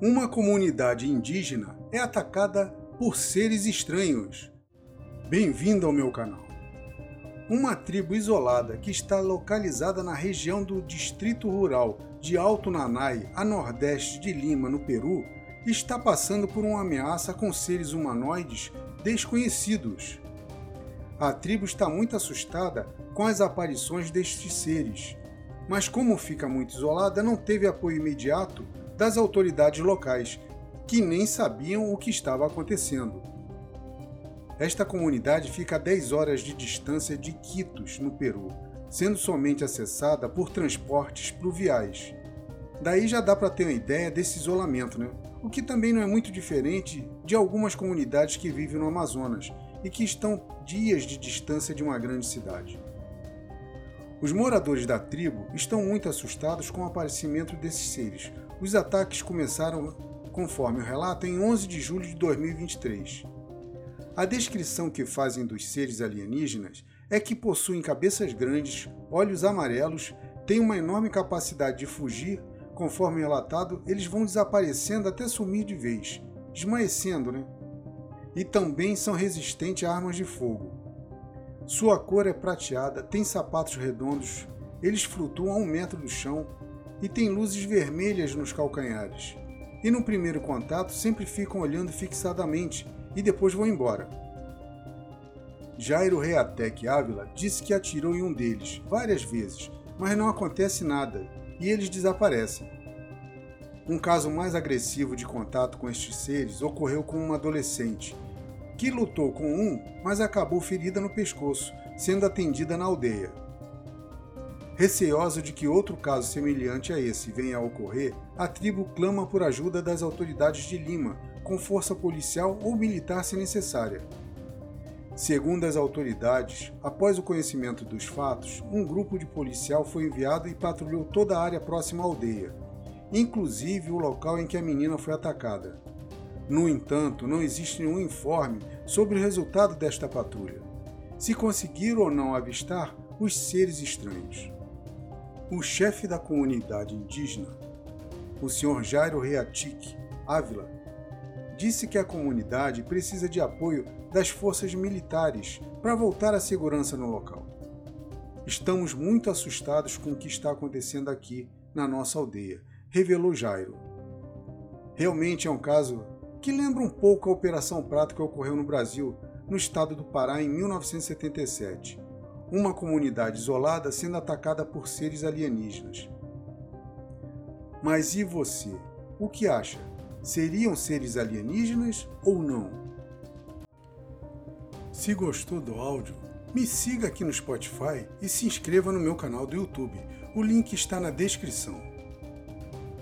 Uma comunidade indígena é atacada por seres estranhos. Bem-vindo ao meu canal. Uma tribo isolada que está localizada na região do Distrito Rural de Alto Nanai, a nordeste de Lima, no Peru, está passando por uma ameaça com seres humanoides desconhecidos. A tribo está muito assustada com as aparições destes seres, mas como fica muito isolada, não teve apoio imediato das autoridades locais, que nem sabiam o que estava acontecendo. Esta comunidade fica a 10 horas de distância de Quitos, no Peru, sendo somente acessada por transportes pluviais. Daí já dá para ter uma ideia desse isolamento, né? O que também não é muito diferente de algumas comunidades que vivem no Amazonas e que estão dias de distância de uma grande cidade. Os moradores da tribo estão muito assustados com o aparecimento desses seres, os ataques começaram, conforme o relato, em 11 de julho de 2023. A descrição que fazem dos seres alienígenas é que possuem cabeças grandes, olhos amarelos, têm uma enorme capacidade de fugir. Conforme relatado, eles vão desaparecendo até sumir de vez, esmaecendo, né? E também são resistentes a armas de fogo. Sua cor é prateada, tem sapatos redondos, eles flutuam a um metro do chão e têm luzes vermelhas nos calcanhares. E no primeiro contato sempre ficam olhando fixadamente e depois vão embora. Jairo Reatec Ávila disse que atirou em um deles várias vezes, mas não acontece nada e eles desaparecem. Um caso mais agressivo de contato com estes seres ocorreu com uma adolescente, que lutou com um, mas acabou ferida no pescoço, sendo atendida na aldeia. Receosa de que outro caso semelhante a esse venha a ocorrer, a tribo clama por ajuda das autoridades de Lima, com força policial ou militar se necessária. Segundo as autoridades, após o conhecimento dos fatos, um grupo de policial foi enviado e patrulhou toda a área próxima à aldeia, inclusive o local em que a menina foi atacada. No entanto, não existe nenhum informe sobre o resultado desta patrulha, se conseguiram ou não avistar os seres estranhos. O chefe da comunidade indígena, o Sr. Jairo Reatic Ávila, disse que a comunidade precisa de apoio das forças militares para voltar à segurança no local. Estamos muito assustados com o que está acontecendo aqui na nossa aldeia, revelou Jairo. Realmente é um caso que lembra um pouco a Operação Prato que ocorreu no Brasil, no estado do Pará, em 1977 uma comunidade isolada sendo atacada por seres alienígenas. Mas e você? O que acha? Seriam seres alienígenas ou não? Se gostou do áudio, me siga aqui no Spotify e se inscreva no meu canal do YouTube. O link está na descrição.